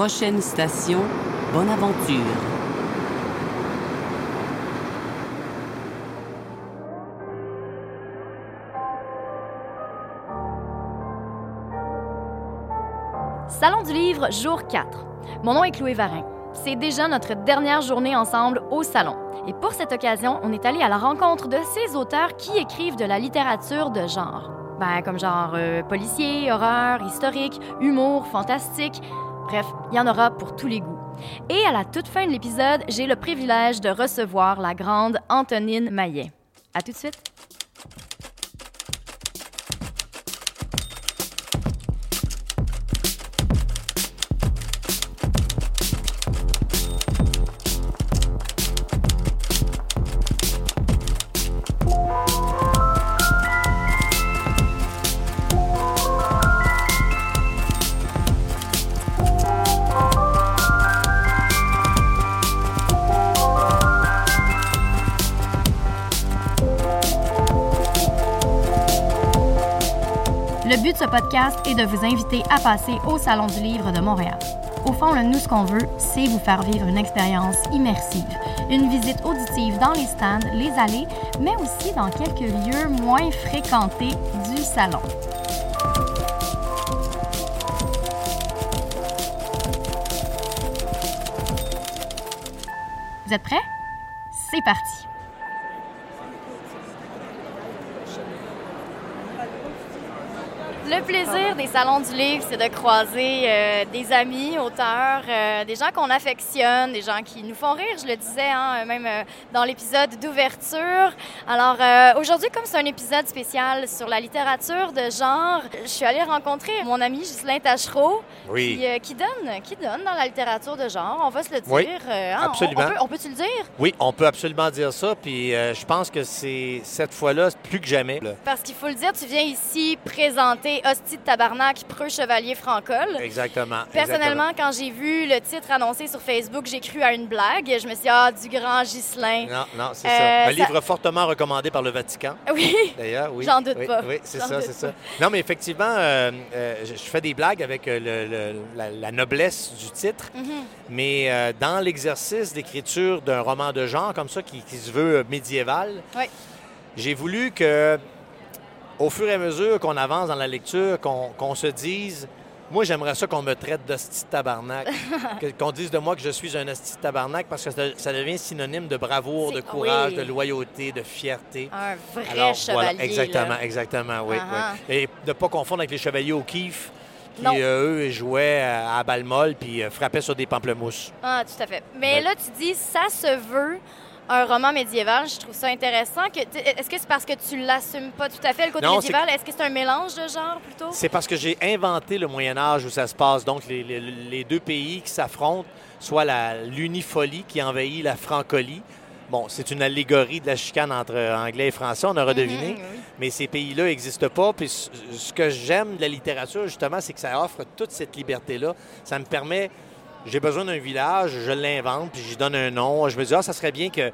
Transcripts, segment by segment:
Prochaine station, bonne aventure. Salon du livre, jour 4. Mon nom est Chloé Varin. C'est déjà notre dernière journée ensemble au salon. Et pour cette occasion, on est allé à la rencontre de ces auteurs qui écrivent de la littérature de genre. Ben, comme genre euh, policier, horreur, historique, humour, fantastique. Bref, il y en aura pour tous les goûts. Et à la toute fin de l'épisode, j'ai le privilège de recevoir la grande Antonine Maillet. À tout de suite. Podcast est de vous inviter à passer au Salon du Livre de Montréal. Au fond, nous, ce qu'on veut, c'est vous faire vivre une expérience immersive. Une visite auditive dans les stands, les allées, mais aussi dans quelques lieux moins fréquentés du salon. Vous êtes prêts? C'est parti! Le plaisir des salons du livre, c'est de croiser euh, des amis, auteurs, euh, des gens qu'on affectionne, des gens qui nous font rire, je le disais, hein, même euh, dans l'épisode d'ouverture. Alors aujourd'hui, comme c'est un épisode spécial sur la littérature de genre, je suis allée rencontrer mon ami Ghislain Tachereau, Oui. qui, qui donne, qui donne dans la littérature de genre, on va se le dire. Oui, hein, on- absolument. On, peut, on peut-tu le dire? Oui, on peut absolument dire ça. Puis je pense que c'est cette fois-là, plus que jamais. là. Parce qu'il faut le dire, tu viens ici présenter Hostie de tabarnak, preux chevalier francol. Exactement. Personnellement, quand j'ai vu le titre annoncé sur Facebook, j'ai cru à une blague. Je me suis dit, ah, du grand Ghislain. Non, non, c'est Euh, ça. Un ça- livre fortement recommandé par le Vatican, Oui, d'ailleurs. Oui. J'en doute Oui, pas. Oui, c'est ça, c'est ça. Non, mais effectivement, euh, euh, je fais des blagues avec le- le- la, la noblesse du titre, Mhm. mais dans l'exercice d'écriture d'un roman de genre comme ça, qui, qui se veut médiéval, Oui. j'ai voulu que, au fur et à mesure qu'on avance dans la lecture, qu'on se dise, moi j'aimerais ça qu'on me traite d'hostie de tabarnak, qu'on dise de moi que je suis un hostie tabarnak parce que ça, ça devient synonyme de bravoure, de courage, oui. de loyauté, de fierté. un vrai Alors, chevalier. voilà, exactement, là. exactement, oui, oui. Et de ne pas confondre avec les chevaliers au kiff qui, euh, eux, jouaient à, à balle molle puis euh, frappaient sur des pamplemousses. Ah, tout à fait. Mais Ouais. là, tu dis, ça se veut un roman médiéval. Je trouve ça intéressant. Est-ce que c'est parce que tu l'assumes pas tout à fait, le côté Non, médiéval? Est-ce que c'est un mélange de genre, plutôt? C'est parce que j'ai inventé le Moyen Âge où ça se passe. Donc, les, les- les deux pays qui s'affrontent, soit l'unifolie qui envahit la francolie. Bon, c'est une allégorie de la chicane entre Anglais et Français, on aura deviné. Mhm, oui. Mais ces pays-là n'existent pas. Puis ce- ce que j'aime de la littérature, justement, c'est que ça offre toute cette liberté-là. Ça me permet... J'ai besoin d'un village, je l'invente, puis j'y donne un nom. Je me dis, ah, ça serait bien qu'il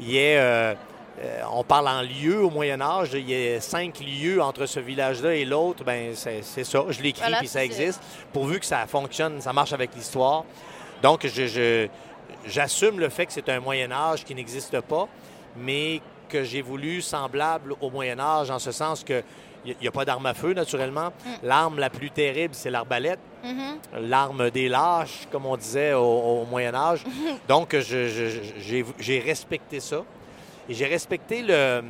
y ait... euh, euh, on parle en lieux au Moyen Âge, il y a cinq lieux entre ce village-là et l'autre, ben c'est ça, je l'écris Voilà, puis ça existe, pourvu que ça fonctionne, ça marche avec l'histoire. Donc je- j'assume le fait que c'est un Moyen Âge qui n'existe pas, mais que j'ai voulu semblable au Moyen Âge en ce sens que il n'y a pas d'arme à feu, naturellement. L'arme la plus terrible, c'est l'arbalète Mhm. l'arme des lâches, comme on disait au, au Moyen Âge. Donc, je- j'ai j'ai respecté ça. Et j'ai respecté le,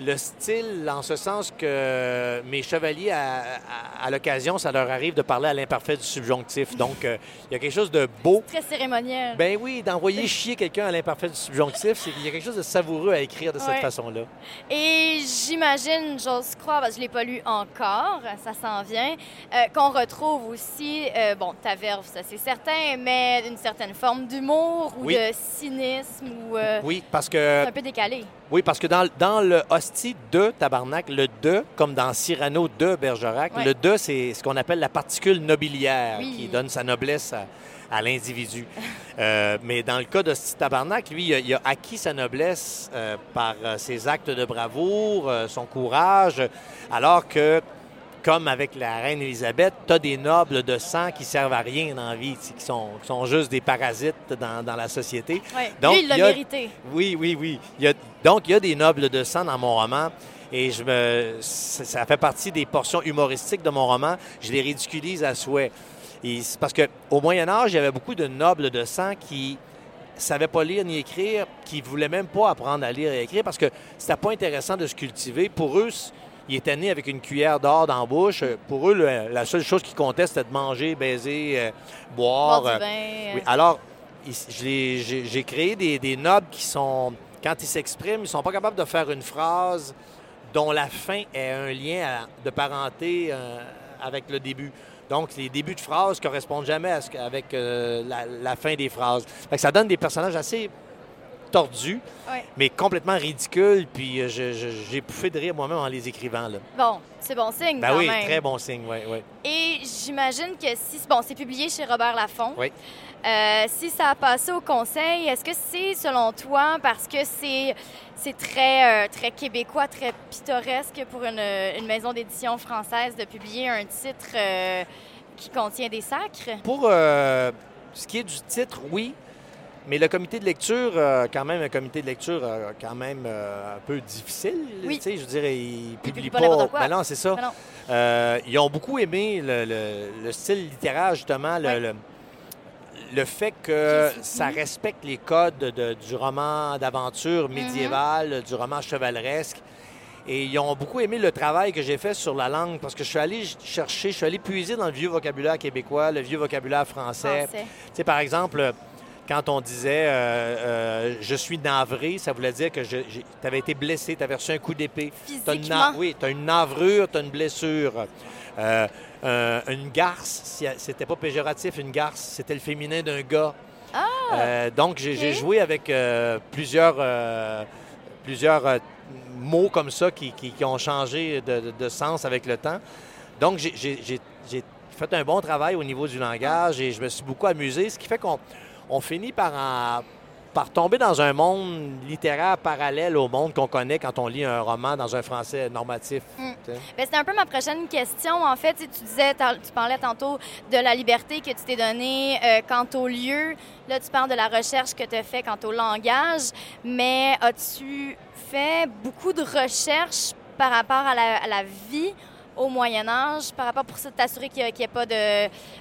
le style en ce sens que mes chevaliers, à, à- à l'occasion, ça leur arrive de parler à l'imparfait du subjonctif. Donc, euh, il y a quelque chose de beau. Très cérémoniel. Ben oui, d'envoyer chier quelqu'un à l'imparfait du subjonctif, qu'il y a quelque chose de savoureux à écrire de cette façon-là. Et j'imagine, j'ose croire, parce que je ne l'ai pas lu encore, ça s'en vient, euh, qu'on retrouve aussi, euh, bon, ta verve, ça c'est certain, mais une certaine forme d'humour ou Oui. de cynisme ou. Oui, parce que C'est un peu décalé. Oui, parce que dans, dans le hostie de Tabarnak, le de, comme dans Cyrano de Bergerac, Ouais. le de, c'est ce qu'on appelle la particule nobiliaire Oui. qui donne sa noblesse à, à l'individu. Euh, mais dans le cas d'hostie de Tabarnak, lui, il a, il a acquis sa noblesse euh, par euh, ses actes de bravoure, euh, son courage, alors que comme avec la reine Élisabeth, tu as des nobles de sang qui servent à rien dans la vie, qui sont, qui sont juste des parasites dans, dans la société. Ouais. Donc, Lui, il l'a mérité. Oui, oui, oui. Il y a- donc, il y a des nobles de sang dans mon roman. Et je me, ça fait partie des portions humoristiques de mon roman. Je les ridiculise à souhait. Et parce qu'au Moyen Âge, il y avait beaucoup de nobles de sang qui savaient pas lire ni écrire, qui voulaient même pas apprendre à lire et écrire parce que c'était pas intéressant de se cultiver. Pour eux, ils étaient nés avec une cuillère d'or dans la bouche. Pour eux, le- la seule chose qui comptait, c'était de manger, baiser, euh, boire. Euh, euh, oui, alors, il- j'ai créé des, des nobles qui sont, quand ils s'expriment, ils sont pas capables de faire une phrase dont la fin est un lien à- de parenté euh, avec le début. Donc, les débuts de phrases correspondent jamais à ce que- avec euh, la, la fin des phrases. Fait que ça donne des personnages assez Ouais. mais complètement ridicules. Puis euh, j'ai pouffé de rire moi-même en les écrivant. Là. Bon, c'est bon signe Ben quand oui, même. très bon signe, oui, oui. Et j'imagine que si... Bon, c'est publié chez Robert Laffont. Oui. Euh, si ça a passé au conseil, est-ce que c'est, selon toi, parce que c'est, c'est très, euh, très québécois, très pittoresque pour une, une maison d'édition française de publier un titre euh, qui contient des sacres? Pour ce qui est du titre, oui. Mais le comité de lecture, euh, quand même, un comité de lecture euh, quand même euh, un peu difficile. Oui. Je dirais, ils publient publient pas pas. quoi. Ben non, c'est ça. Ben non. Ils ont beaucoup aimé le, le- le style littéraire, justement, le, le, le fait que ça respecte les codes de- du roman d'aventure Mhm. médiéval, du roman chevaleresque. Et ils ont beaucoup aimé le travail que j'ai fait sur la langue parce que je suis allé chercher, je suis allé puiser dans le vieux vocabulaire québécois, le vieux vocabulaire français. Français. Tu sais, par exemple, quand on disait euh, euh, je suis navré, ça voulait dire que tu avais été blessé, tu avais reçu un coup d'épée. Une Physiquement? oui, tu as une navrure, tu as une blessure. Euh, une garce, c'était pas péjoratif, une garce, c'était le féminin d'un gars. Euh, donc, j'ai joué avec plusieurs, plusieurs mots comme ça qui, qui- qui ont changé de, de- de sens avec le temps. Donc, j'ai fait un bon travail au niveau du langage et je me suis beaucoup amusé, ce qui fait qu'on on finit par, en- par tomber dans un monde littéraire parallèle au monde qu'on connaît quand on lit un roman dans un français normatif. Mm. sais. Ben, c'était un peu ma prochaine question. En fait, tu sais, tu disais, tu parlais tantôt de la liberté que tu t'es donnée euh, quant au lieu. Là, tu parles de la recherche que tu as fait quant au langage. Mais as-tu fait beaucoup de recherches par rapport à la, à la vie au Moyen Âge, par rapport pour ça, t'assurer qu'il n'y ait pas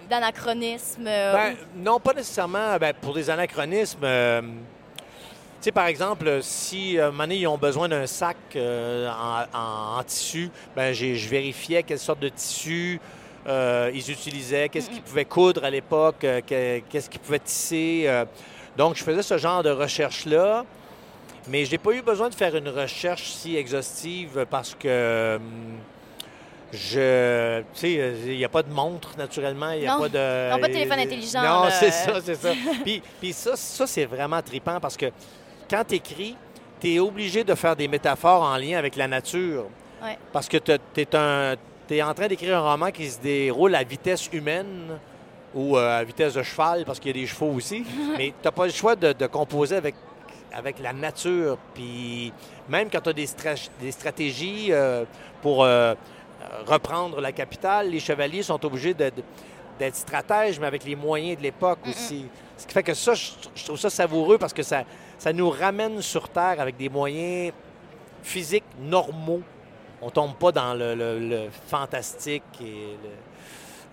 d'anachronisme? euh, Ben, non, pas nécessairement ben, pour des anachronismes. euh, tu sais, par exemple, si euh, donné, ils ont besoin d'un sac euh, en, en- en tissu, ben, j'ai- je vérifiais quelle sorte de tissu ils utilisaient, qu'est-ce qu'ils pouvaient coudre à l'époque, que- qu'est-ce qu'ils pouvaient tisser. donc, je faisais ce genre de recherche-là. Mais j'ai pas eu besoin de faire une recherche si exhaustive parce que hum, je, tu sais, euh, il n'y a pas de montre naturellement, il n'y a Non. pas de, Non, pas de téléphone intelligent, Non, c'est ça, c'est ça. puis, puis ça, ça c'est vraiment trippant parce que quand tu écris, tu es obligé de faire des métaphores en lien avec la nature. Ouais. Parce que tu es en train d'écrire un roman qui se déroule à vitesse humaine ou euh, à vitesse de cheval, parce qu'il y a des chevaux aussi. Mais tu n'as pas le choix de, de composer avec, avec la nature. Puis même quand tu as des, stra- des stratégies euh, pour euh, reprendre la capitale, les chevaliers sont obligés d'être stratèges, mais avec les moyens de l'époque aussi. Ce qui fait que ça, je, je trouve ça savoureux parce que ça, ça nous ramène sur Terre avec des moyens physiques normaux. On tombe pas dans le, le- le fantastique et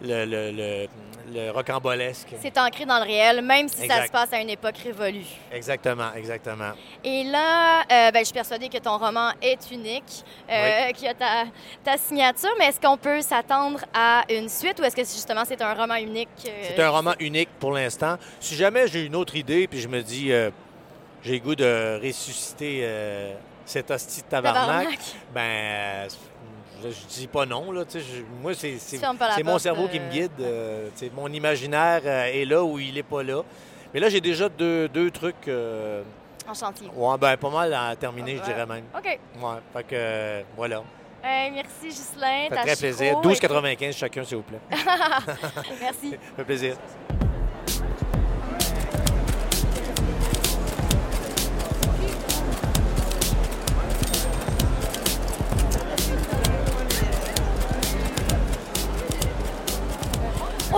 le, le, le- le- le rocambolesque. C'est ancré dans le réel, même si ça se passe à une époque révolue. Exactement, exactement. Et là, euh, ben, je suis persuadée que ton roman est unique, euh, qu'il y a ta, ta signature, mais est-ce qu'on peut s'attendre à une suite ou est-ce que justement c'est un roman unique? euh, C'est un roman unique pour l'instant. Si jamais j'ai une autre idée, puis je me dis, euh, j'ai le goût de ressusciter cet hostie de tabarnak, Tabarnak. ben, je, je dis pas non. Là, je- moi, c'est mon cerveau euh. qui me guide. euh, tu sais, mon imaginaire euh, est là ou il est pas là. Mais là, j'ai déjà deux, deux trucs, euh, En chantier. ouais, ben, pas mal à terminer, je dirais même. OK. Ouais, fait que, euh, voilà. Euh, merci, Ghislain. Ça fait très plaisir. chiro 12,95 chacun, s'il vous plaît. Merci. Ça fait plaisir.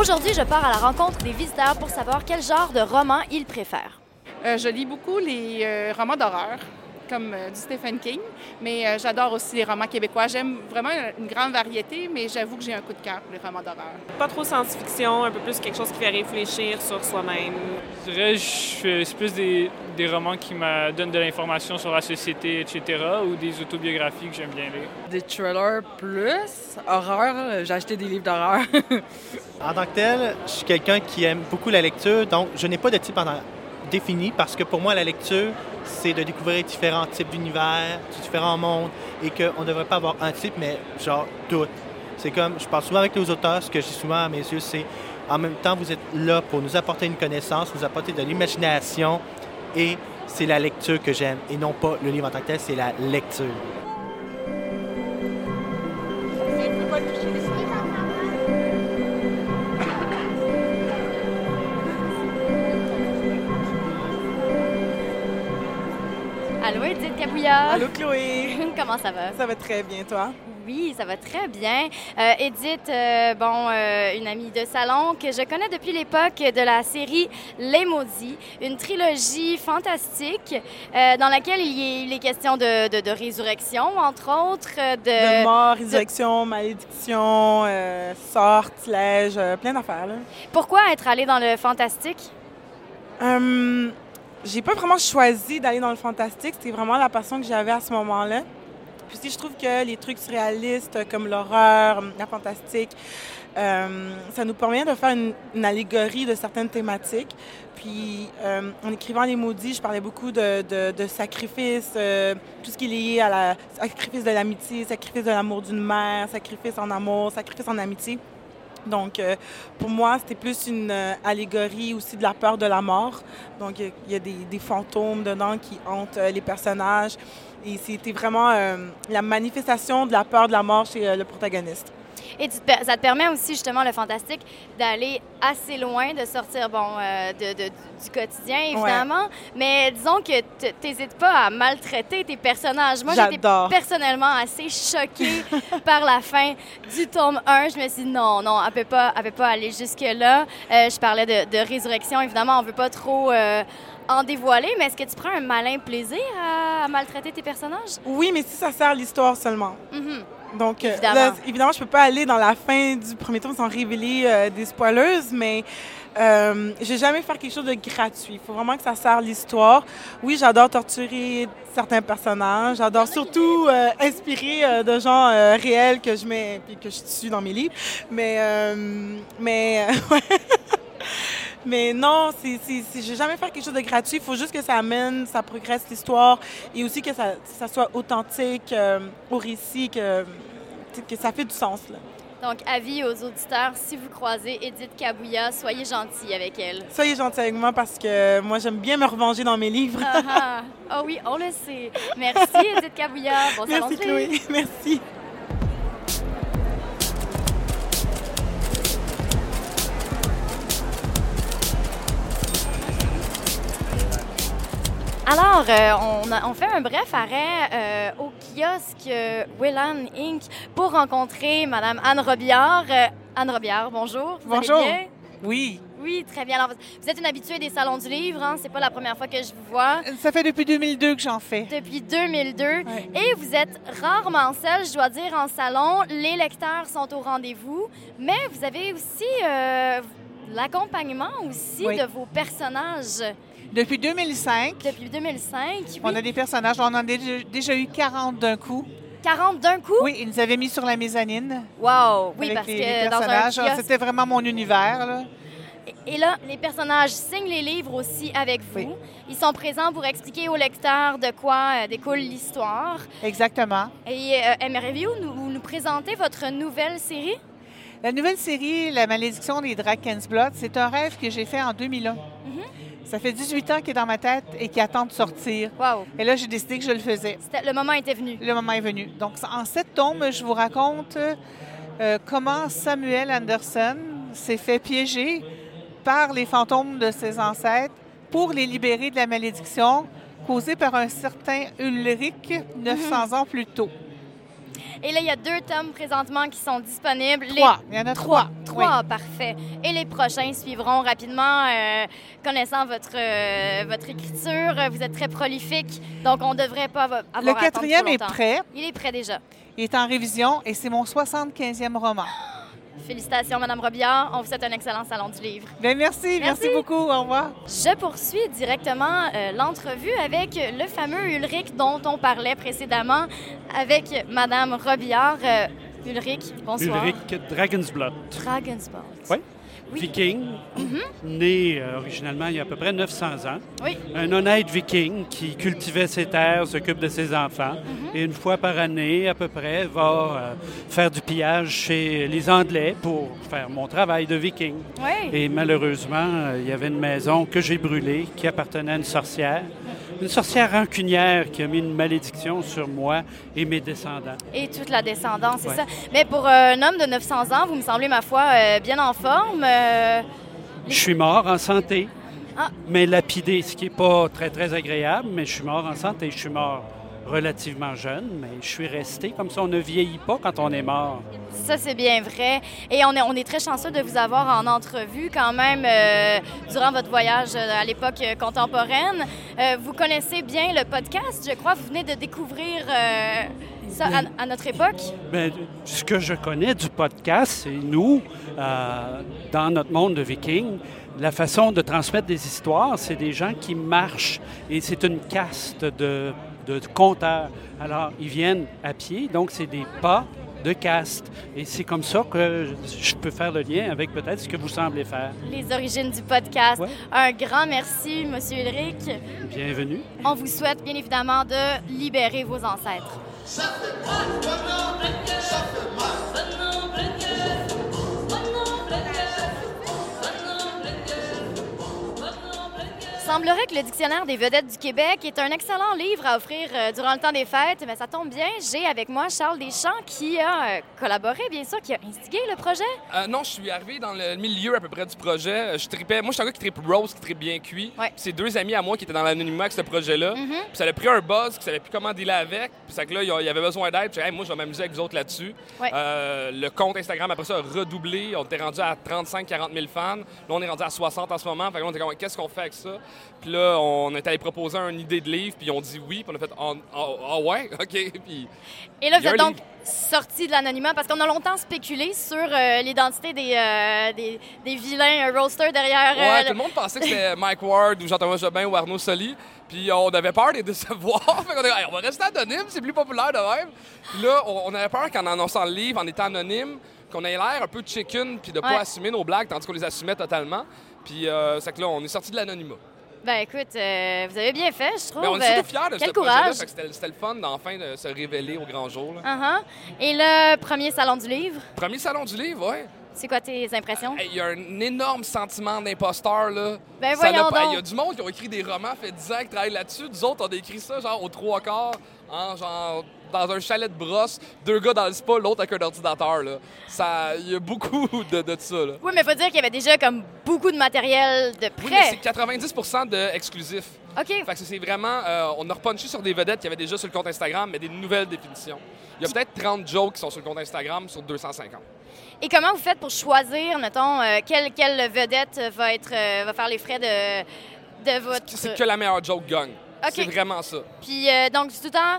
Aujourd'hui, je pars à la rencontre des visiteurs pour savoir quel genre de roman ils préfèrent. Euh, je lis beaucoup les euh, romans d'horreur, comme euh, du Stephen King, mais euh, j'adore aussi les romans québécois. J'aime vraiment une grande variété, mais j'avoue que j'ai un coup de cœur pour les romans d'horreur. Pas trop science-fiction, un peu plus quelque chose qui fait réfléchir sur soi-même. Je dirais, c'est plus des, des romans qui me donnent de l'information sur la société, etc., ou des autobiographies que j'aime bien lire. Des thrillers plus, horreur, j'ai acheté des livres d'horreur. En tant que tel, je suis quelqu'un qui aime beaucoup la lecture, donc je n'ai pas de type en- parce que pour moi, la lecture, c'est de découvrir différents types d'univers, différents mondes et qu'on ne devrait pas avoir un type, mais genre tout. C'est comme, je parle souvent avec les auteurs, ce que je dis souvent à mes yeux, c'est en même temps, vous êtes là pour nous apporter une connaissance, nous apporter de l'imagination et c'est la lecture que j'aime et non pas le livre en tant que tel, c'est la lecture. Allô Chloé, Comment ça va? ça va très bien toi? Oui, ça va très bien. Euh, Edith, euh, bon, euh, une amie de salon que je connais depuis l'époque de la série Les Maudits, une trilogie fantastique dans laquelle il, y est, il est question de, de- de résurrection, entre autres, de... De mort, résurrection, malédiction, sortilège, plein d'affaires. Pourquoi être allé dans le fantastique? J'ai pas vraiment choisi d'aller dans le fantastique, c'était vraiment la passion que j'avais à ce moment-là. Puis aussi, je trouve que les trucs surréalistes comme l'horreur, la fantastique, euh, ça nous permet de faire une, allégorie de certaines thématiques. Puis, euh, en écrivant Les Maudits, je parlais beaucoup de, de, de sacrifice, euh, tout ce qui est lié à la sacrifice de l'amitié, sacrifice de l'amour d'une mère, sacrifice en amour, sacrifice en amitié. Donc, euh, pour moi, c'était plus une euh, allégorie aussi de la peur de la mort. Donc, il y a- des, fantômes dedans qui hantent euh, les personnages. Et c'était vraiment la manifestation de la peur de la mort chez le protagoniste. Et tu te per- ça te permet aussi, justement, le fantastique, d'aller assez loin, de sortir, bon, euh, de, de- du quotidien, évidemment. Mais disons que tu n'hésites pas à maltraiter tes personnages. Moi, j'étais personnellement assez choquée par la fin du tome 1. Je me suis dit, non, non, elle ne peut, pas- elle peut pas aller jusque-là. Euh, je parlais de, de résurrection, évidemment, on ne veut pas trop... euh, en dévoiler, mais est-ce que tu prends un malin plaisir à, à maltraiter tes personnages? Oui, mais si ça sert l'histoire seulement. Mhm. Donc, euh, Évidemment. là, évidemment, je peux pas aller dans la fin du premier tome sans révéler euh, des spoilers, mais euh, je vais jamais faire quelque chose de gratuit. Il faut vraiment que ça sert l'histoire. Oui, j'adore torturer certains personnages. J'adore surtout euh, inspirer euh, de gens euh, réels que je mets puis que je tue dans mes livres. Mais, euh, mais, ouais. Mais non, c'est, c'est- je vais jamais faire quelque chose de gratuit. Il faut juste que ça amène, ça progresse l'histoire et aussi que ça, ça soit authentique euh, au récit, que, que ça fait du sens. Là. Donc, avis aux auditeurs, si vous croisez Edith Kabouya, soyez gentils avec elle. Soyez gentils avec moi parce que moi, j'aime bien me revenger dans mes livres. Ah. Ah oui, on le sait. Merci, Edith Kabouya. Bon Merci. Chloé. Merci. Alors, euh, on, a- on fait un bref arrêt euh, au kiosque euh, Willan Inc. pour rencontrer Madame Anne Robillard. Anne Robillard, bonjour. Vous allez Bonjour. bien? Oui. Oui, très bien. Alors, vous êtes une habituée des salons du livre, hein? C'est pas la première fois que je vous vois. Ça fait depuis 2002 que j'en fais. Depuis 2002. Ouais. Et vous êtes rarement seule, je dois dire, en salon. Les lecteurs sont au rendez-vous. Mais vous avez aussi l'accompagnement aussi Oui. de vos personnages Depuis 2005, depuis 2005. Oui. on a des personnages. On en a déjà, déjà eu 40 d'un coup. 40 d'un coup? Oui, ils nous avaient mis sur la mezzanine. Wow! Oui, parce les, que les dans un personnages. kiosque... C'était vraiment mon univers. là. Et là, les personnages signent les livres aussi avec vous. Oui. Ils sont présents pour expliquer aux lecteurs de quoi euh, découle l'histoire. Exactement. Et euh, aimeriez-vous nous, nous présenter votre nouvelle série? La nouvelle série, La malédiction des Drakensblot, c'est un rêve que j'ai fait en 2001. Ça fait 18 ans qu'il est dans ma tête et qui attend de sortir. Wow! Et là, j'ai décidé que je le faisais. Le moment était venu. Le moment est venu. Donc, en sept tomes, je vous raconte euh, comment Samuel Anderson s'est fait piéger par les fantômes de ses ancêtres pour les libérer de la malédiction causée par un certain Ulrich 900 ans plus tôt. Et là, il y a deux tomes présentement qui sont disponibles. Trois. Il y en a trois. Trois, parfait. Et les prochains suivront rapidement. euh, connaissant votre, euh, votre écriture, vous êtes très prolifique, donc on ne devrait pas avo- avoir Le quatrième est prêt. Il est prêt déjà. Il est en révision et c'est mon 75e roman. Félicitations, Madame Robillard. On vous souhaite un excellent salon du livre. Bien, merci, merci, beaucoup. Au revoir. Je poursuis directement euh, l'entrevue avec le fameux Ulrich dont on parlait précédemment avec Madame Robillard. Euh, Ulrich, bonsoir. Ulrich Dragonsblood. Dragonsblood. Oui. Viking, Mhm. né euh, originalement il y a à peu près 900 ans. Oui. Un honnête viking qui cultivait ses terres, s'occupe de ses enfants Mhm. et une fois par année à peu près va euh, faire du pillage chez les Anglais pour faire mon travail de viking. Oui. Et malheureusement, euh, il y avait une maison que j'ai brûlée qui appartenait à une sorcière. Une sorcière rancunière qui a mis une malédiction sur moi et mes descendants. Et toute la descendance, c'est Ouais. ça. Mais pour un homme de 900 ans, vous me semblez, ma foi, bien en forme. Euh, Je suis mort en santé, Ah. mais lapidé, ce qui n'est pas très, très agréable, mais je suis mort en santé. Je suis mort relativement jeune, mais je suis resté comme ça. On ne vieillit pas quand on est mort. Ça, c'est bien vrai. Et on est, on est très chanceux de vous avoir en entrevue quand même euh, durant votre voyage euh, à l'époque contemporaine. Euh, vous connaissez bien le podcast, je crois. Vous venez de découvrir euh, ça à, à notre époque? Ben, ce que je connais du podcast, c'est nous, euh, dans notre monde de vikings, la façon de transmettre des histoires, c'est des gens qui marchent et c'est une caste de, de conteurs. Alors, ils viennent à pied, donc c'est des pas de caste. Et c'est comme ça que je peux faire le lien avec peut-être ce que vous semblez faire. Les origines du podcast. Un grand merci, Monsieur Ulrich. Bienvenue. On vous souhaite bien évidemment de libérer vos ancêtres. Ça fait mal, ça fait. Semblerait que le Dictionnaire des vedettes du Québec est un excellent livre à offrir euh, durant le temps des fêtes. Mais ça tombe bien, j'ai avec moi Charles Deschamps qui a euh, collaboré, bien sûr, qui a instigé le projet. Euh, non, je suis arrivé dans le milieu à peu près du projet. Je tripais. Moi, je suis un gars qui tripe rose, qui tripe bien cuit. Puis C'est deux amis à moi qui étaient dans l'anonymat avec ce projet-là. Mhm. Puis ça a pris un buzz, qui savait plus comment dealer avec. Puis c'est que là, il y avait besoin d'aide. Puis Hey, moi, je vais m'amuser avec vous autres là-dessus. Ouais. Euh, le compte Instagram, après ça, a redoublé. On était rendu à 35-40 000 fans. Là, on est rendu à 60 en ce moment. Fait que là, on était comme, qu'est-ce qu'on fait avec ça? Puis là, on est allé proposer une idée de livre. Puis ont dit oui. Puis on a fait, ah ah- ah ouais, OK. Puis Et là, vous êtes donc livre. sorti de l'anonymat parce qu'on a longtemps spéculé sur euh, l'identité des, euh, des, des vilains euh, roasters derrière. euh, Ouais, le- tout le monde pensait que c'était Mike Ward ou Jean-Thomas Jobin ou Arnaud Soli. Puis on avait peur de les décevoir. fait qu'on a dit, Hey, on va rester anonyme, c'est plus populaire de même. Puis là, on, on avait peur qu'en annonçant le livre, en étant anonyme, qu'on ait l'air un peu chicken puis de Ouais. pas assumer nos blagues, tandis qu'on les assumait totalement. Puis euh, c'est que là, on est sorti de l'anonymat. Ben écoute, euh, vous avez bien fait, je trouve. Mais on est Euh, surtout fiers de Quel ce courage. C'était le fun d'enfin de se révéler au grand jour. là. Uh-huh. Et le premier salon du livre, Premier salon du livre, ouais. c'est quoi tes impressions? Il y a un énorme sentiment d'imposteur, là. Ben Ça voyons. Il y a du monde qui ont écrit des romans, fait 10 ans qu'ils travaillent là-dessus. Nous autres, on a écrit ça, genre, aux trois quarts, en, genre, dans un chalet de brosse, deux gars dans le spa, l'autre avec un ordinateur, là. Ça... Il y a beaucoup de, de ça, là. Oui, mais il faut dire qu'il y avait déjà comme beaucoup de matériel de Oui, mais prêt. c'est 90 d'exclusifs. OK. Fait que c'est vraiment... euh, on a repunché sur des vedettes qu'il y avait déjà sur le compte Instagram, mais des nouvelles définitions. Il y a peut-être 30 jokes qui sont sur le compte Instagram sur 250. Et comment vous faites pour choisir, mettons, euh, quelle, quelle vedette va, être, euh, va faire les frais de, de votre... C'est que la meilleure joke gagne. OK. C'est vraiment ça. Puis donc, tout le temps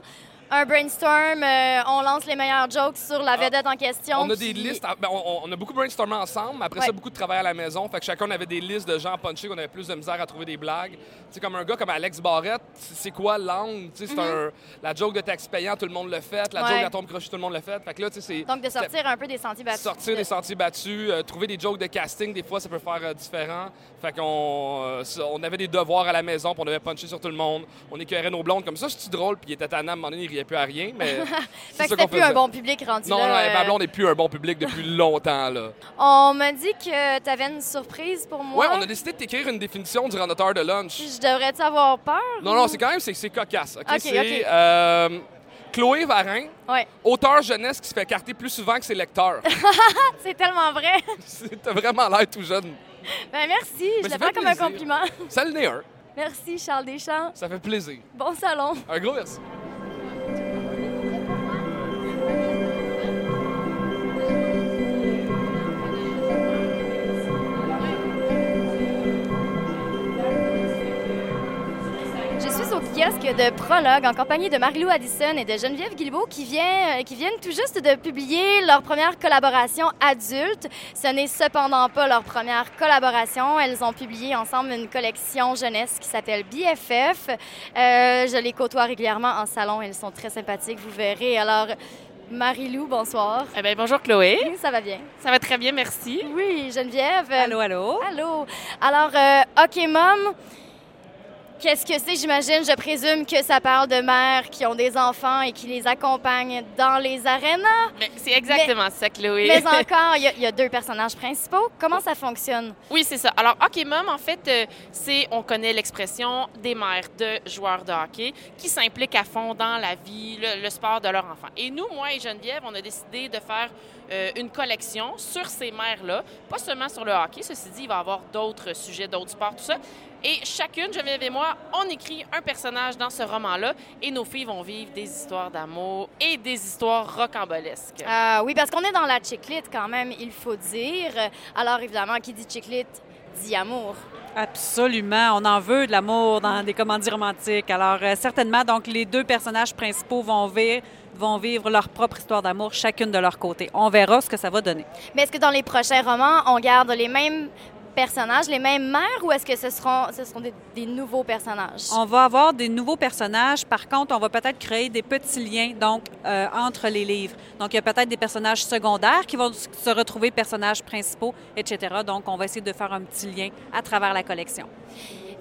un brainstorm, euh, on lance les meilleures jokes sur la vedette en question. Ah. On a des puis- listes. ben, on, on a beaucoup brainstormé ensemble, mais après Ouais. ça, beaucoup de travail à la maison. Fait que chacun avait des listes de gens punchés qu'on avait plus de misère à trouver des blagues. Tu sais, comme un gars comme Alex Barrette, c'est quoi l'angle? Tu sais, c'est Mhm. un- La joke de taxi payant, tout le monde le fait. La Ouais. joke d'atome crochet, tout le monde le fait. Fait que là, tu sais, c'est. Donc, de sortir un peu des sentiers battus. Sortir des sentiers battus, euh, trouver des jokes de casting, des fois, ça peut faire euh, différent. Fait qu'on euh, ça- on avait des devoirs à la maison, puis on devait puncher sur tout le monde. On écœurait nos blondes comme ça, c'est drôle, puis il était tannant, à un moment donné, il riait plus à rien, mais. fait que c'était plus un bon public rendu Non, là. non, euh. ma blonde n'est plus un bon public depuis longtemps, là. On m'a dit que tu avais une surprise pour moi. Ouais, on a décidé de t'écrire une définition durant notre heure de lunch. Je devrais-tu avoir peur? Non, non, c'est quand même c'est, c'est cocasse. OK, c'est ok. euh, Chloé Varin, Ouais. auteur jeunesse qui se fait carter plus souvent que ses lecteurs. c'est tellement vrai. T'as vraiment l'air tout jeune. Ben merci, je le prends comme un compliment. Ça le un. Merci Charles Deschamps. Ça fait plaisir. Bon salon. Un gros merci. De Prologue en compagnie de Marilou Addison et de Geneviève Guilbeault qui, vient, euh, qui viennent tout juste de publier leur première collaboration adulte. Ce n'est cependant pas leur première collaboration. Elles ont publié ensemble une collection jeunesse qui s'appelle BFF. Euh, je les côtoie régulièrement en salon. Elles sont très sympathiques, vous verrez. Alors, Marie-Lou, bonsoir. Eh bien, bonjour Chloé. Ça va bien? Ça va très bien, merci. Oui, Geneviève. Allô, allô. Allô. Alors, euh, OK, Mom, qu'est-ce que c'est? J'imagine, je présume que ça parle de mères qui ont des enfants et qui les accompagnent dans les arénas. Mais c'est exactement ça, Chloé. Mais encore, il y, a- il y a deux personnages principaux. Comment ça fonctionne? Oui, c'est ça. Alors, Hockey Mom, en fait, euh, c'est, on connaît l'expression des mères de joueurs de hockey qui s'impliquent à fond dans la vie, le, le sport de leur enfant. Et nous, moi et Geneviève, on a décidé de faire euh, une collection sur ces mères-là, pas seulement sur le hockey. Ceci dit, il va y avoir d'autres sujets, d'autres sports, tout ça. Et chacune, Geneviève et moi, on écrit un personnage dans ce roman-là et nos filles vont vivre des histoires d'amour et des histoires rocambolesques. Ah oui, parce qu'on est dans la chiclite quand même, il faut dire. Alors évidemment, qui dit chiclite dit amour. Absolument. On en veut de l'amour dans des comédies romantiques. Alors, euh, certainement, donc, les deux personnages principaux vont vivre, vont vivre leur propre histoire d'amour, chacune de leur côté. On verra ce que ça va donner. Mais est-ce que dans les prochains romans, on garde les mêmes personnages, les mêmes mères, ou est-ce que ce seront, ce seront des, des nouveaux personnages? On va avoir des nouveaux personnages. Par contre, on va peut-être créer des petits liens donc euh, entre les livres. Donc, il y a peut-être des personnages secondaires qui vont se retrouver personnages principaux, etc. Donc, on va essayer de faire un petit lien à travers la collection.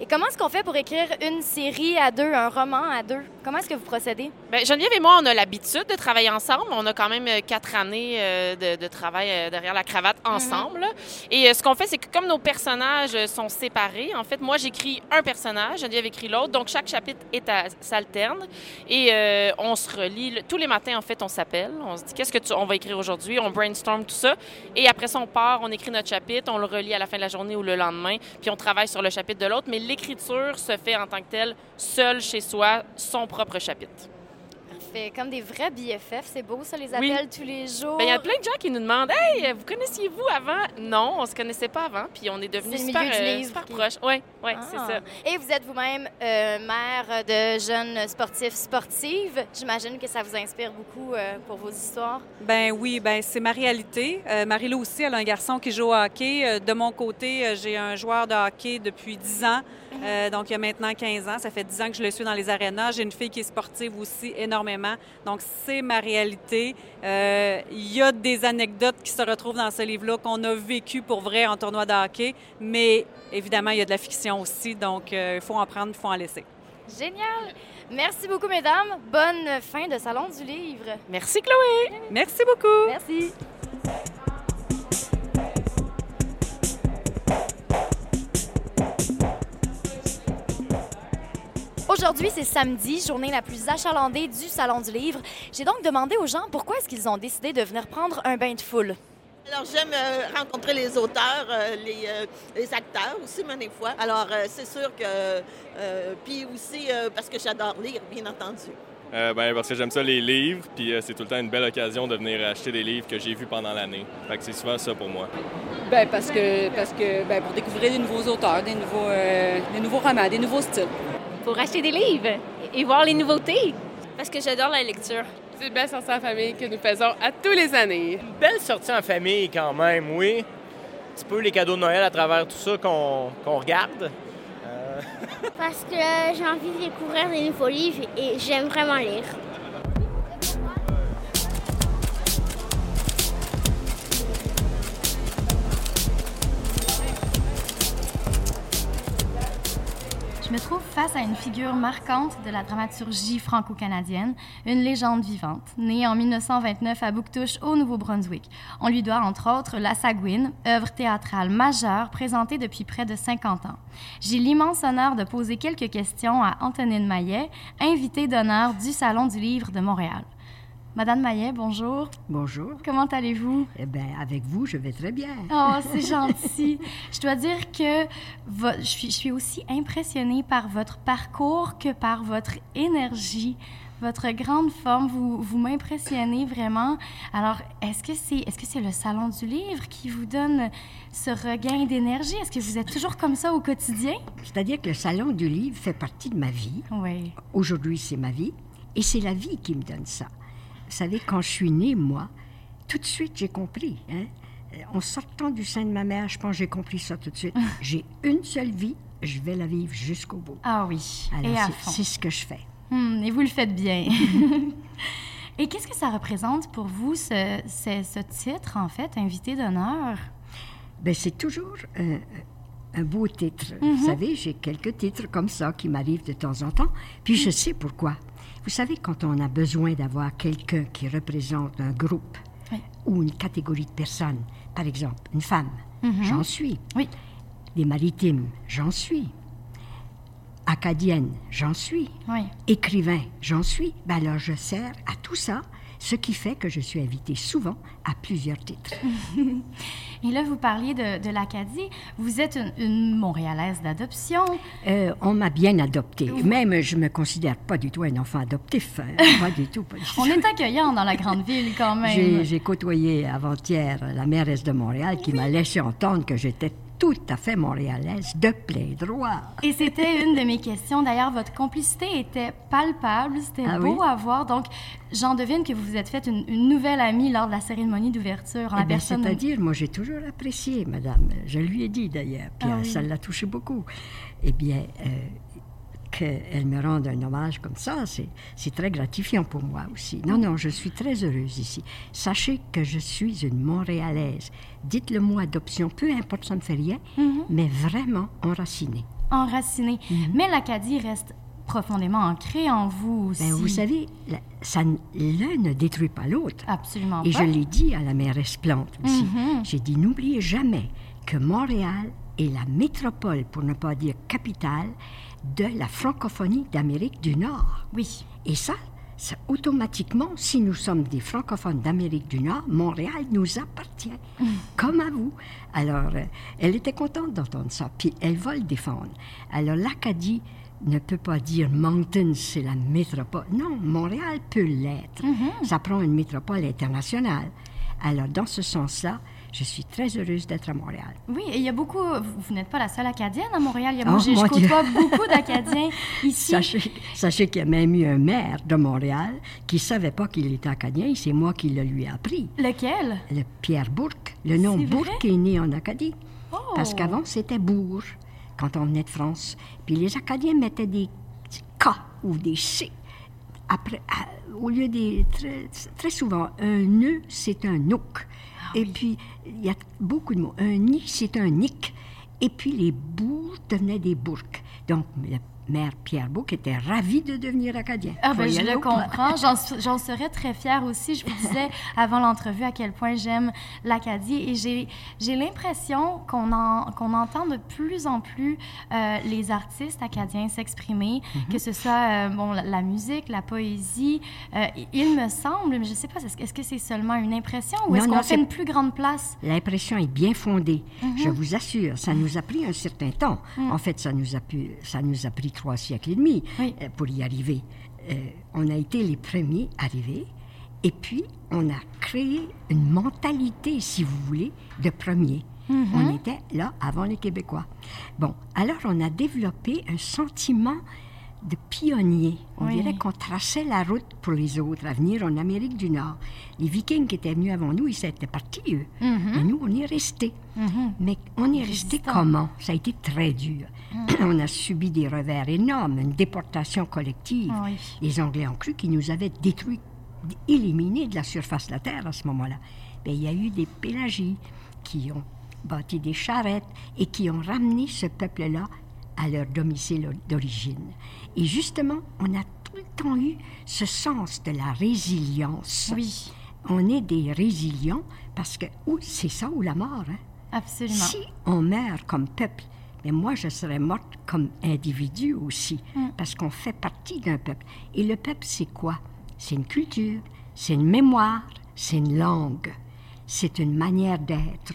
Et comment est-ce qu'on fait pour écrire une série à deux, un roman à deux? Comment est-ce que vous procédez? Bien, Geneviève et moi, on a l'habitude de travailler ensemble. On a quand même euh, quatre années euh, de, de travail euh, derrière la cravate ensemble. là. Et ce qu'on fait, c'est que comme nos personnages sont séparés, en fait, moi, j'écris un personnage, Geneviève écrit l'autre. Donc, chaque chapitre s'alterne. Et euh, on se relie. Tous les matins, en fait, on s'appelle. On se dit, qu'est-ce que tu, on va écrire aujourd'hui? On brainstorm tout ça. Et après ça, on part, on écrit notre chapitre, on le relie à la fin de la journée ou le lendemain. Puis on travaille sur le chapitre de l'autre. Mais l'écriture se fait en tant que telle, seule chez soi, son propre chapitre. Parfait. Comme des vrais BFF, c'est beau, ça, les Oui. appelle tous les jours. Ben, Il y a plein de gens qui nous demandent Hey, vous connaissiez-vous avant? Non, on se connaissait pas avant, puis on est devenus C'est le super, euh, livre super qui- proches. Oui, ouais, Ah. c'est ça. Et vous êtes vous-même euh, mère de jeunes sportifs sportives. J'imagine que ça vous inspire beaucoup euh, pour vos histoires. Ben oui, ben c'est ma réalité. Euh, Marie-Lou aussi, elle a un garçon qui joue au hockey. Euh, de mon côté, j'ai un joueur de hockey depuis 10 ans. Euh, donc, il y a maintenant 15 ans. Ça fait 10 ans que je le suis dans les arénas. J'ai une fille qui est sportive aussi énormément. Donc, c'est ma réalité. Euh, Il y a des anecdotes qui se retrouvent dans ce livre-là qu'on a vécu pour vrai en tournoi de hockey. Mais évidemment, il y a de la fiction aussi. Donc, euh, il faut en prendre, il faut en laisser. Génial! Merci beaucoup, mesdames. Bonne fin de Salon du Livre. Merci, Chloé. Merci beaucoup. Merci. Aujourd'hui, c'est samedi, journée la plus achalandée du Salon du Livre. J'ai donc demandé aux gens pourquoi est-ce qu'ils ont décidé de venir prendre un bain de foule. Alors, j'aime euh, rencontrer les auteurs, euh, les, euh, les acteurs aussi, même des fois. Alors, euh, c'est sûr que. euh, puis aussi, euh, parce que j'adore lire, bien entendu. Euh, ben, parce que j'aime ça les livres, puis euh, c'est tout le temps une belle occasion de venir acheter des livres que j'ai vus pendant l'année. Fait que c'est souvent ça pour moi. Ben parce que parce que ben, pour découvrir des nouveaux auteurs, des nouveaux euh, des nouveaux romans, des nouveaux styles. Pour acheter des livres et voir les nouveautés. Parce que j'adore la lecture. C'est une belle sortie en famille que nous faisons à tous les années. Belle sortie en famille quand même, oui. Un petit peu les cadeaux de Noël à travers tout ça qu'on qu'on regarde. Euh, Parce que j'ai envie de découvrir des nouveaux livres et j'aime vraiment lire. Me trouve face à une figure marquante de la dramaturgie franco-canadienne, une légende vivante, née en 1929 à Bouctouche, au Nouveau-Brunswick. On lui doit entre autres La Sagouine, œuvre théâtrale majeure présentée depuis près de 50 ans. J'ai l'immense honneur de poser quelques questions à Antonine Maillet, invitée d'honneur du Salon du Livre de Montréal. Madame Maillet, bonjour. Bonjour. Comment allez-vous? Eh bien, avec vous, je vais très bien. Oh, c'est gentil. Je dois dire que vo- je, suis, je suis aussi impressionnée par votre parcours que par votre énergie. votre grande forme, vous, vous m'impressionnez vraiment. Alors, est-ce que c'est est-ce que c'est le salon du livre qui vous donne ce regain d'énergie? Est-ce que vous êtes toujours comme ça au quotidien? C'est-à-dire que le salon du livre fait partie de ma vie. Oui. Aujourd'hui, c'est ma vie. Et c'est la vie qui me donne ça. Vous savez, quand je suis née, moi, tout de suite, j'ai compris. Hein? En sortant du sein de ma mère, je pense que j'ai compris ça tout de suite. j'ai une seule vie, je vais la vivre jusqu'au bout. Ah oui. Alors, et à c'est- fond. c'est ce que je fais. Hmm, et vous le faites bien. et qu'est-ce que ça représente pour vous, ce, ce- ce titre, en fait, invité d'honneur? Ben, c'est toujours un, un beau titre. Vous savez, j'ai quelques titres comme ça qui m'arrivent de temps en temps. Puis je sais pourquoi. Vous savez, quand on a besoin d'avoir quelqu'un qui représente un groupe ou une catégorie de personnes, par exemple, une femme, Mhm. j'en suis. Oui. Les maritimes, j'en suis. Acadienne, j'en suis. Oui. Écrivain, j'en suis. Ben alors, je sers à tout ça, ce qui fait que je suis invitée souvent à plusieurs titres. et là, vous parliez de, de l'Acadie. Vous êtes une, une Montréalaise d'adoption. Euh, on m'a bien adoptée. Même, je me considère pas du tout un enfant adoptif. hein. Pas du tout. pas du On tout. est accueillant dans la grande ville, quand même. J'ai j'ai côtoyé avant-hier la mairesse de Montréal qui m'a laissé entendre que j'étais tout à fait montréalaise de plein droit. Et c'était une de mes questions. D'ailleurs, votre complicité était palpable. C'était Ah beau oui? à voir. Donc, j'en devine que vous vous êtes fait une, une nouvelle amie lors de la cérémonie d'ouverture. en la Eh personne C'est-à-dire, moi, j'ai toujours apprécié, madame. Je lui ai dit d'ailleurs, puis Ah oui. ça l'a touché beaucoup. Eh bien, euh, qu'elle me rende un hommage comme ça, c'est très gratifiant pour moi aussi. Non, non, je suis très heureuse ici. Sachez que je suis une Montréalaise. Dites le mot adoption, peu importe, ça ne me fait rien, Mhm. mais vraiment enracinée. enracinée. Mais l'Acadie reste profondément ancrée en vous aussi. Ben, vous savez, l'un ne détruit pas l'autre. Absolument Et pas. je l'ai dit à la mairesse Plante aussi. Mhm. J'ai dit, n'oubliez jamais que Montréal est la métropole, pour ne pas dire capitale, de la francophonie d'Amérique du Nord. Oui. Et ça, ça, automatiquement, si nous sommes des francophones d'Amérique du Nord, Montréal nous appartient, comme à vous. Alors, euh, elle était contente d'entendre ça, puis elle va le défendre. Alors, l'Acadie ne peut pas dire Moncton, c'est la métropole. Non, Montréal peut l'être. Ça prend une métropole internationale. Alors, dans ce sens-là, je suis très heureuse d'être à Montréal. Oui, et il y a beaucoup. Vous, vous n'êtes pas la seule Acadienne à Montréal. Il y a, Oh, moi, je côtoie beaucoup d'Acadiens ici. Sachez, sachez qu'il y a même eu un maire de Montréal qui ne savait pas qu'il était acadien, et c'est moi qui le lui ai appris. Lequel? Le Pierre Bourque. Le nom vrai? Bourque est né en Acadie. Oh. Parce qu'avant, c'était Bourg, quand on venait de France. Puis les Acadiens mettaient des K ou des C. Après, à- au lieu des. Très, très souvent, un nœud, c'est un nouk. Et puis, il y a beaucoup de mots. Un nid, c'est un nick. Et puis, les bourgs devenaient des bourques. Donc, le maire Pierre Bourque était ravi de devenir acadien. Ah ben, je le comprends. J'en serais très fière aussi. Je vous disais avant l'entrevue à quel point j'aime l'Acadie et j'ai l'impression qu'on en- qu'on entend de plus en plus euh, les artistes acadiens s'exprimer, Mm-hmm. que ce soit euh, bon, la, la musique, la poésie. Euh, il me semble, mais je ne sais pas, est-ce que- c'est seulement une impression ou est-ce qu'on fait une plus grande place? L'impression est bien fondée. Je vous assure, ça nous a pris un certain temps. Mm. En fait, ça nous a, pu, ça nous a pris trois siècles et demi euh, pour y arriver. Euh, on a été les premiers arrivés. Et puis, on a créé une mentalité, si vous voulez, de premiers. Mhm. On était là avant les Québécois. Bon, alors on a développé un sentiment de pionnier. On Oui. dirait qu'on traçait la route pour les autres à venir en Amérique du Nord. Les Vikings qui étaient venus avant nous, ils étaient partis, eux. Mhm. Mais nous, on est restés. Mhm. Mais on est resté Résistant. comment? Ça a été très dur. on a subi des revers énormes, une déportation collective. Oui. Les Anglais ont cru qu'ils nous avaient détruits, éliminés de la surface de la Terre à ce moment-là. Mais il y a eu des pélagies qui ont bâti des charrettes et qui ont ramené ce peuple-là à leur domicile d'origine. Et justement, on a tout le temps eu ce sens de la résilience. Oui. On est des résilients parce que ou c'est ça ou la mort. Hein? Absolument. Si on meurt comme peuple, mais moi je serais morte comme individu aussi, Mm. parce qu'on fait partie d'un peuple. Et le peuple, c'est quoi? C'est une culture, c'est une mémoire, c'est une langue, c'est une manière d'être.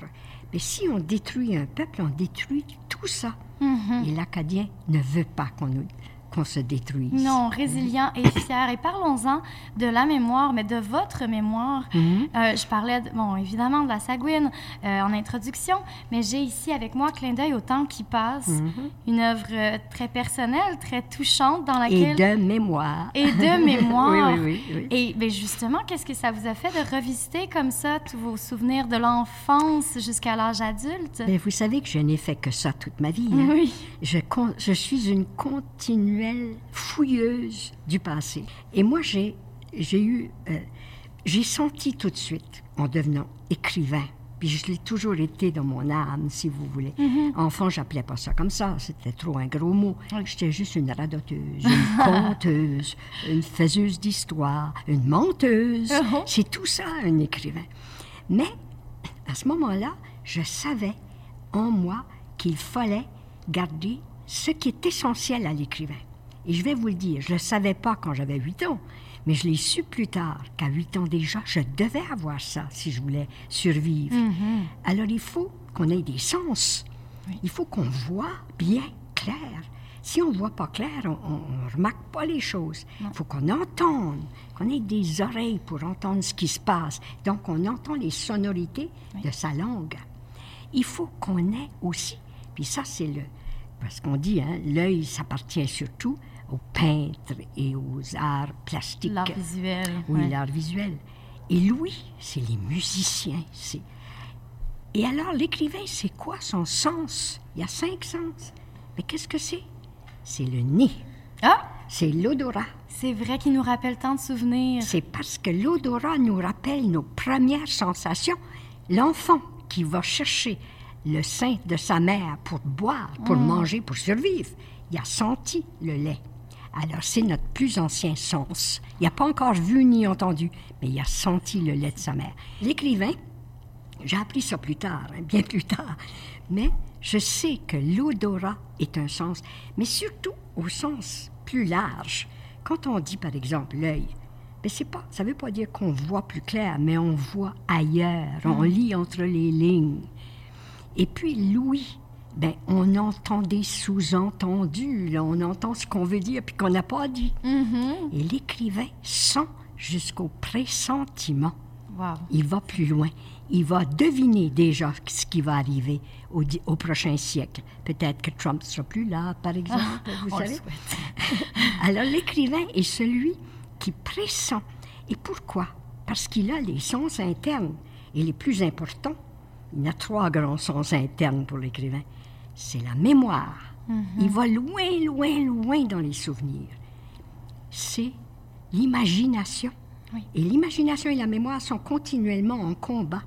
Mais si on détruit un peuple, on détruit tout ça. Mhm. Et l'Acadien ne veut pas qu'on nous- qu'on se détruise. Non, résilient et fier. Et parlons-en de la mémoire, mais de votre mémoire. Mhm. Euh, je parlais, de- bon, évidemment, de la Sagouine euh, en introduction, mais j'ai ici avec moi Clin d'œil au temps qui passe, Mhm. une œuvre euh, très personnelle, très touchante dans Et laquelle... de mémoire. Et de mémoire. oui, oui, oui, oui. Et ben, justement, qu'est-ce que ça vous a fait de revisiter comme ça tous vos souvenirs de l'enfance jusqu'à l'âge adulte? Mais vous savez que je n'ai fait que ça toute ma vie. hein. Oui. Je, con- je suis une continuelle fouilleuse du passé. Et moi, j'ai, j'ai eu... euh, j'ai senti tout de suite, en devenant écrivain, puis je l'ai toujours été dans mon âme, si vous voulez. Mhm. Enfant, j'appelais pas ça comme ça, c'était trop un gros mot. J'étais juste une radoteuse, une conteuse, une faiseuse d'histoire, une menteuse. Oh. C'est tout ça, un écrivain. Mais à ce moment-là, je savais en moi qu'il fallait garder ce qui est essentiel à l'écrivain. Et je vais vous le dire, je ne le savais pas quand j'avais 8 ans, mais je l'ai su plus tard qu'à 8 ans déjà, je devais avoir ça si je voulais survivre. Mhm. Alors il faut qu'on ait des sens. Il faut qu'on voit bien clair. Si on ne voit pas clair, on ne remarque pas les choses. Il faut qu'on entende, qu'on ait des oreilles pour entendre ce qui se passe. Donc on entend les sonorités de sa langue. Il faut qu'on ait aussi, puis ça c'est le, parce qu'on dit, hein, l'œil s'appartient surtout aux peintres et aux arts plastiques. L'art visuel, Oui, ouais. l'art visuel. Et Louis, c'est les musiciens. C'est... Et alors, l'écrivain, c'est quoi son sens? Il y a cinq sens. Mais qu'est-ce que c'est? C'est le nez. Ah! C'est l'odorat. C'est vrai qu'il nous rappelle tant de souvenirs. C'est parce que l'odorat nous rappelle nos premières sensations. L'enfant qui va chercher le sein de sa mère pour boire, pour Mm. manger, pour survivre, il a senti le lait. Alors c'est notre plus ancien sens. Il n'a pas encore vu ni entendu, mais il a senti le lait de sa mère. L'écrivain, j'ai appris ça plus tard, hein, bien plus tard, mais je sais que l'odorat est un sens, mais surtout au sens plus large. Quand on dit par exemple l'œil, mais c'est pas, ça ne veut pas dire qu'on voit plus clair, mais on voit ailleurs, on Mhm. lit entre les lignes. Et puis Louis, ben, on entend des sous-entendus, là, on entend ce qu'on veut dire puis qu'on n'a pas dit. Et l'écrivain sent jusqu'au pressentiment. Wow. Il va plus loin. Il va deviner déjà ce qui va arriver au, prochain siècle. Peut-être que Trump sera plus là, par exemple, Ah, vous on le savez. Alors l'écrivain est celui qui pressent. Et pourquoi? Parce qu'il a les sens internes. Et les plus importants, il y a trois grands sens internes pour l'écrivain. C'est la mémoire. Mhm. Il va loin, loin, loin dans les souvenirs. C'est l'imagination. Et l'imagination et la mémoire sont continuellement en combat.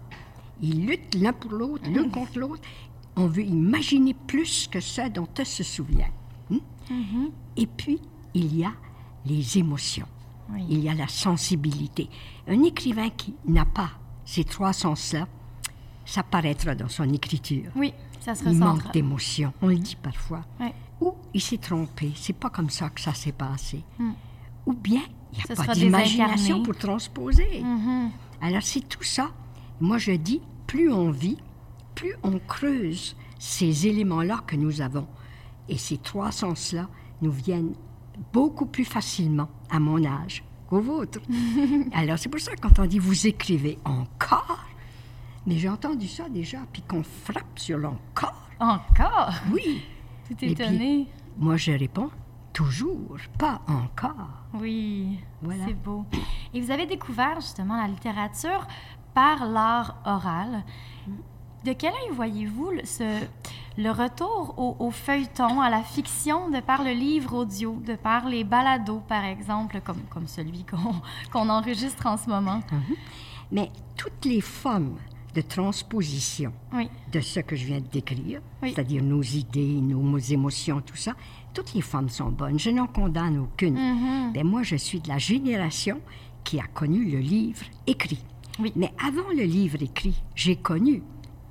Ils luttent l'un pour l'autre, l'un contre l'autre. On veut imaginer plus que ce dont on se souvient. Hmm? Et puis, il y a les émotions. Oui. Il y a la sensibilité. Un écrivain qui n'a pas ces trois sens-là, ça paraîtra dans son écriture. Oui, ça se Il manque d'émotion. On le dit parfois. Ouais. Ou il s'est trompé. C'est pas comme ça que ça s'est passé. Mm. Ou bien il n'y a pas sera d'imagination pour transposer. Mhm. Alors c'est tout ça. Moi je dis, plus on vit, plus on creuse ces éléments-là que nous avons. Et ces trois sens-là nous viennent beaucoup plus facilement à mon âge qu'au vôtre. Alors c'est pour ça que quand on dit vous écrivez encore, mais j'ai entendu ça déjà, puis qu'on frappe sur l'encore. Encore? Oui. Tout Et puis, étonné? moi je réponds toujours, pas encore. Oui, Voilà. c'est beau. Et vous avez découvert justement la littérature par l'art oral. De quel œil voyez-vous le, retour au, au feuilleton, à la fiction, de par le livre audio, de par les balados, par exemple, comme, comme celui qu'on enregistre en ce moment? Mhm. Mais toutes les formes de transposition Oui. de ce que je viens de décrire, Oui. c'est-à-dire nos idées, nos émotions, tout ça, toutes les formes sont bonnes. Je n'en condamne aucune. Mhm. Ben, moi, je suis de la génération qui a connu le livre écrit. Mais avant le livre écrit, j'ai connu,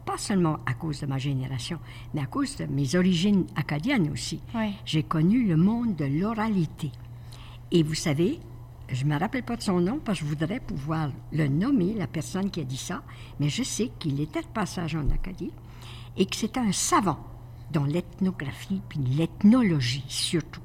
pas seulement à cause de ma génération, mais à cause de mes origines acadiennes aussi, Oui. j'ai connu le monde de l'oralité. Et vous savez, je ne me rappelle pas de son nom parce que je voudrais pouvoir le nommer, la personne qui a dit ça, mais je sais qu'il était de passage en Acadie et que c'était un savant dans l'ethnographie puis l'ethnologie surtout.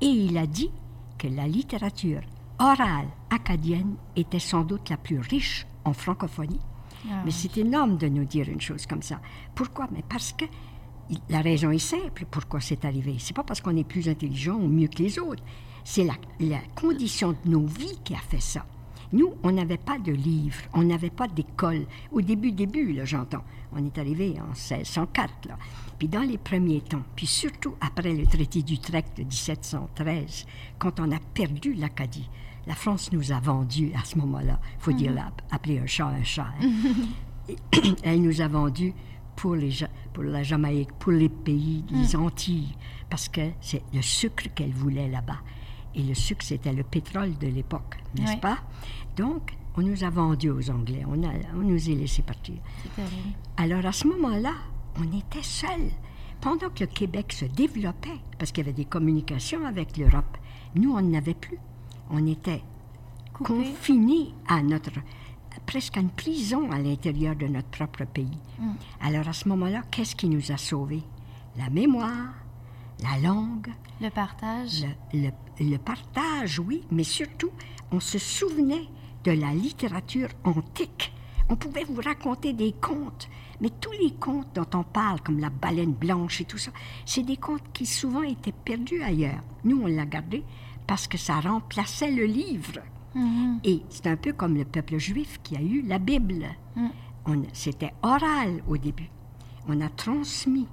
Et il a dit que la littérature orale acadienne était sans doute la plus riche en francophonie. Ah Mais c'est énorme de nous dire une chose comme ça. Pourquoi? Mais parce que la raison est simple pourquoi c'est arrivé? C'est pas parce qu'on est plus intelligent ou mieux que les autres. C'est la, la condition de nos vies qui a fait ça. Nous, on n'avait pas de livres, on n'avait pas d'école. Au début, début, là, j'entends. On est arrivé en 1604, là. Puis dans les premiers temps, puis surtout après le traité d'Utrecht de 1713, quand on a perdu l'Acadie, la France nous a vendus à ce moment-là. Il faut dire, Mhm. là, appeler un chat un chat. hein. Elle nous a vendus pour, les, pour la Jamaïque, pour les pays, les Antilles, parce que c'est le sucre qu'elle voulait là-bas. Et le sucre, c'était le pétrole de l'époque, n'est-ce Oui. pas? Donc, on nous a vendus aux Anglais, on, a, on nous a laissés partir. Alors, à ce moment-là, on était seuls. Pendant que le Québec se développait, parce qu'il y avait des communications avec l'Europe, nous, on n'avait plus. On était confinés à notre presque à une prison à l'intérieur de notre propre pays. Mm. Alors à ce moment-là, qu'est-ce qui nous a sauvés? La mémoire, la langue, Le partage. le, le- le partage, oui, mais surtout, on se souvenait de la littérature antique. On pouvait vous raconter des contes, mais tous les contes dont on parle, comme la baleine blanche et tout ça, c'est des contes qui souvent étaient perdus ailleurs. Nous, on l'a gardé parce que ça remplaçait le livre. Mhm. Et c'est un peu comme le peuple juif qui a eu la Bible. Mm. C'était oral au début. On a transmis.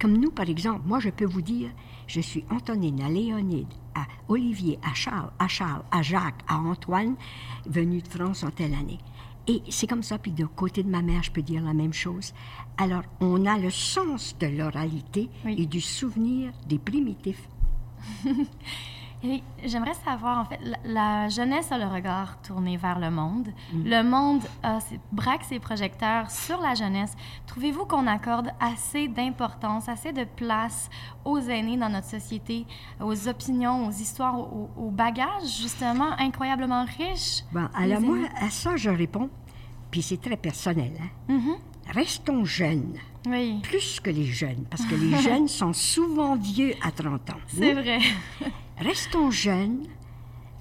Comme nous, par exemple, moi, je peux vous dire, je suis Antonine à Léonide, à Olivier, à Charles, à Charles, à Jacques, à Antoine, venu de France en telle année. Et c'est comme ça, puis de côté de ma mère, je peux dire la même chose. Alors, on a le sens de l'oralité et du souvenir des primitifs. J'aimerais savoir, en fait, la, la jeunesse a le regard tourné vers le monde. Mm. Le monde a ses- braque ses projecteurs sur la jeunesse. Trouvez-vous qu'on accorde assez d'importance, assez de place aux aînés dans notre société, aux opinions, aux histoires, aux, aux bagages, justement, incroyablement riches? Bon, alors moi, à ça, je réponds, puis c'est très personnel. hein. Mhm. Restons jeunes. Oui. Plus que les jeunes, parce que les jeunes sont souvent vieux à 30 ans. C'est vrai. Restons jeunes,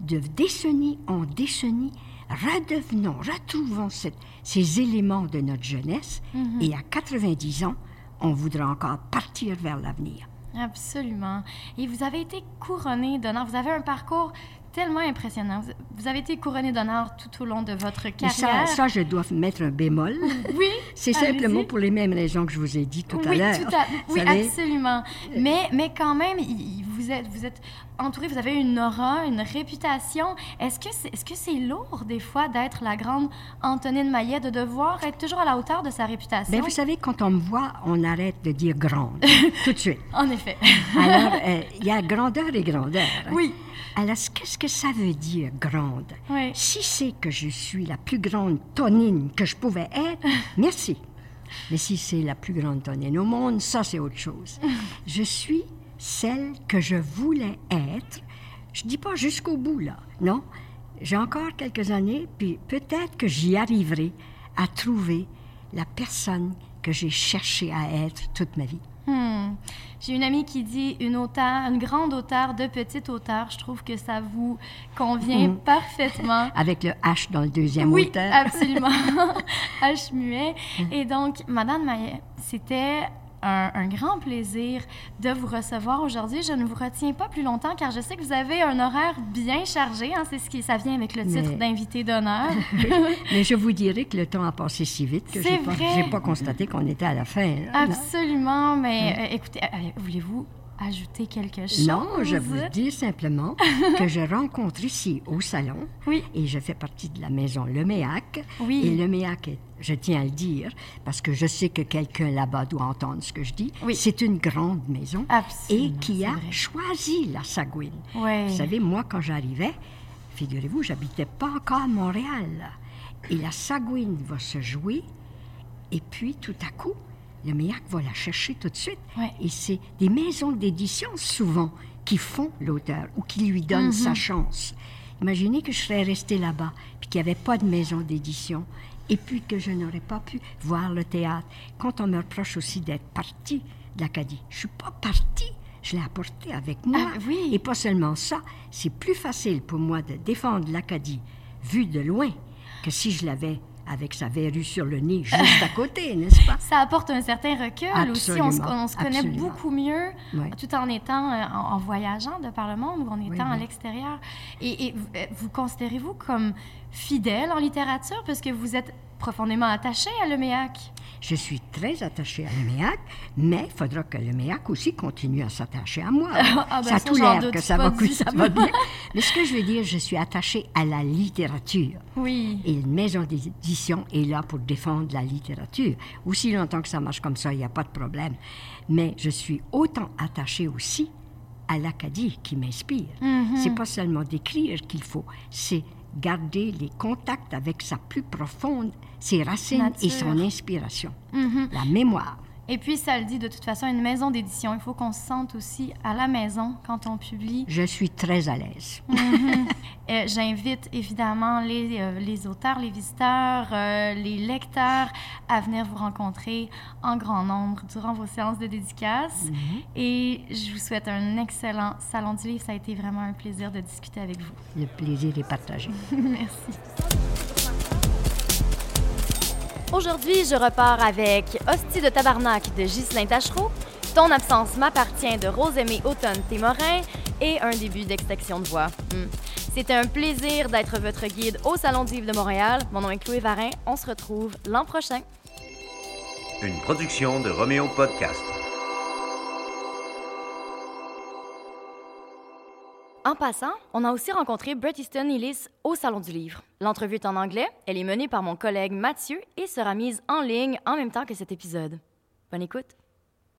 de décennie en décennie, redevenons, retrouvons cette- ces éléments de notre jeunesse, Mhm. et à 90 ans, on voudra encore partir vers l'avenir. Absolument. Et vous avez été couronné d'honneur. Vous avez un parcours tellement impressionnant. Vous- avez été couronné d'honneur tout au long de votre carrière. ça, ça, je dois mettre un bémol. Oui. C'est simplement pour les mêmes raisons que je vous ai dit tout à oui, l'heure. à- oui, savez, absolument. Mais, mais quand même, vous êtes, vous êtes entouré, vous avez une aura, une réputation. Est-ce que c'est est -ce c'est lourd, des fois, d'être la grande Antonine Maillet, de devoir être toujours à la hauteur de sa réputation? Ben, vous savez, quand on me voit, on arrête de dire grande, tout de suite. En effet. Alors, euh, il y a grandeur et grandeur. Oui. Alors, qu'est-ce que ça veut dire, grande? Oui. Si c'est que je suis la plus grande tonine que je pouvais être, merci. Mais si c'est la plus grande tonine au monde, ça, c'est autre chose. Je suis celle que je voulais être. Je dis pas jusqu'au bout, là. Non. J'ai encore quelques années, puis peut-être que j'y arriverai à trouver la personne que j'ai cherché à être toute ma vie. Hmm. J'ai une amie qui dit une auteure, une grande auteure de petite auteure. Je trouve que ça vous convient Hmm. parfaitement. Avec le H dans le deuxième Oui, auteur. absolument. H muet. Et donc, Madame Maillet, c'était un, un grand plaisir de vous recevoir aujourd'hui. Je ne vous retiens pas plus longtemps car je sais que vous avez un horaire bien chargé. hein. C'est ce qui ça vient avec le titre Mais- d'invité d'honneur. Mais je vous dirais que le temps a passé si vite que C'est j'ai pas, pas constaté qu'on était à la fin. là. Absolument. Mais euh, écoutez, euh, voulez-vous ajouter quelque chose? Non, je vous dis simplement que je rencontre ici au salon Oui. et je fais partie de la maison Leméac. Oui. Et Leméac, est- je tiens à le dire, parce que je sais que quelqu'un là-bas doit entendre ce que je dis, c'est une grande maison et qui a choisi la Sagouine. Vous savez, moi, quand j'arrivais, figurez-vous, j'habitais pas encore à Montréal. Et la Sagouine va se jouer et puis, tout à coup, le MEAC va la chercher tout de suite. Et c'est des maisons d'édition, souvent, qui font l'auteur ou qui lui donnent Mhm. sa chance. Imaginez que je serais restée là-bas, puis qu'il n'y avait pas de maison d'édition, et puis que je n'aurais pas pu voir le théâtre. Quand on me reproche aussi d'être partie de l'Acadie, je ne suis pas partie. je l'ai apporté avec moi. Ah, oui. Et pas seulement ça, c'est plus facile pour moi de défendre l'Acadie vue de loin que si je l'avais avec sa verrue sur le nez juste à côté, n'est-ce pas? Ça apporte un certain recul aussi. On se, Absolument, on se connaît absolument. beaucoup mieux Oui. tout en étant, euh, en, en voyageant de par le monde ou en étant Oui, à l'extérieur. Et, et euh, vous considérez-vous comme fidèle en littérature? Parce que vous êtes profondément attaché à l'EMEAC? Je suis très attachée à l'EMEAC, mais il faudra que l'EMEAC aussi continue à s'attacher à moi. Ah, ben ça a tout l'air que ça va, ça va bien. Mais ce que je veux dire, je suis attachée à la littérature. Oui. Et une maison d'édition est là pour défendre la littérature. Aussi longtemps que ça marche comme ça, il n'y a pas de problème. Mais je suis autant attachée aussi à l'Acadie qui m'inspire. Mhm. C'est pas seulement d'écrire qu'il faut, c'est garder les contacts avec sa plus profonde, ses racines et son inspiration. Mhm. La mémoire. Et puis, ça le dit de toute façon, une maison d'édition, il faut qu'on se sente aussi à la maison quand on publie. Je suis très à l'aise. Mhm. Euh, J'invite évidemment les, euh, les auteurs, les visiteurs, euh, les lecteurs à venir vous rencontrer en grand nombre durant vos séances de dédicaces. Mhm. Et je vous souhaite un excellent salon du livre. Ça a été vraiment un plaisir de discuter avec vous. Le plaisir est partagé. Merci. Aujourd'hui, je repars avec Hostie de tabarnak de Ghislain Tachereau, Ton absence m'appartient de Rosemée Automne Témorin et un début d'extraction de voix. Hmm. C'était un plaisir d'être votre guide au Salon du livre de Montréal. Mon nom est Chloé Varin. On se retrouve l'an prochain. Une production de Roméo Podcast. En passant, on a aussi rencontré Bret Easton Ellis au Salon du Livre. L'entrevue est en anglais, elle est menée par mon collègue Mathieu et sera mise en ligne en même temps que cet épisode. Bonne écoute!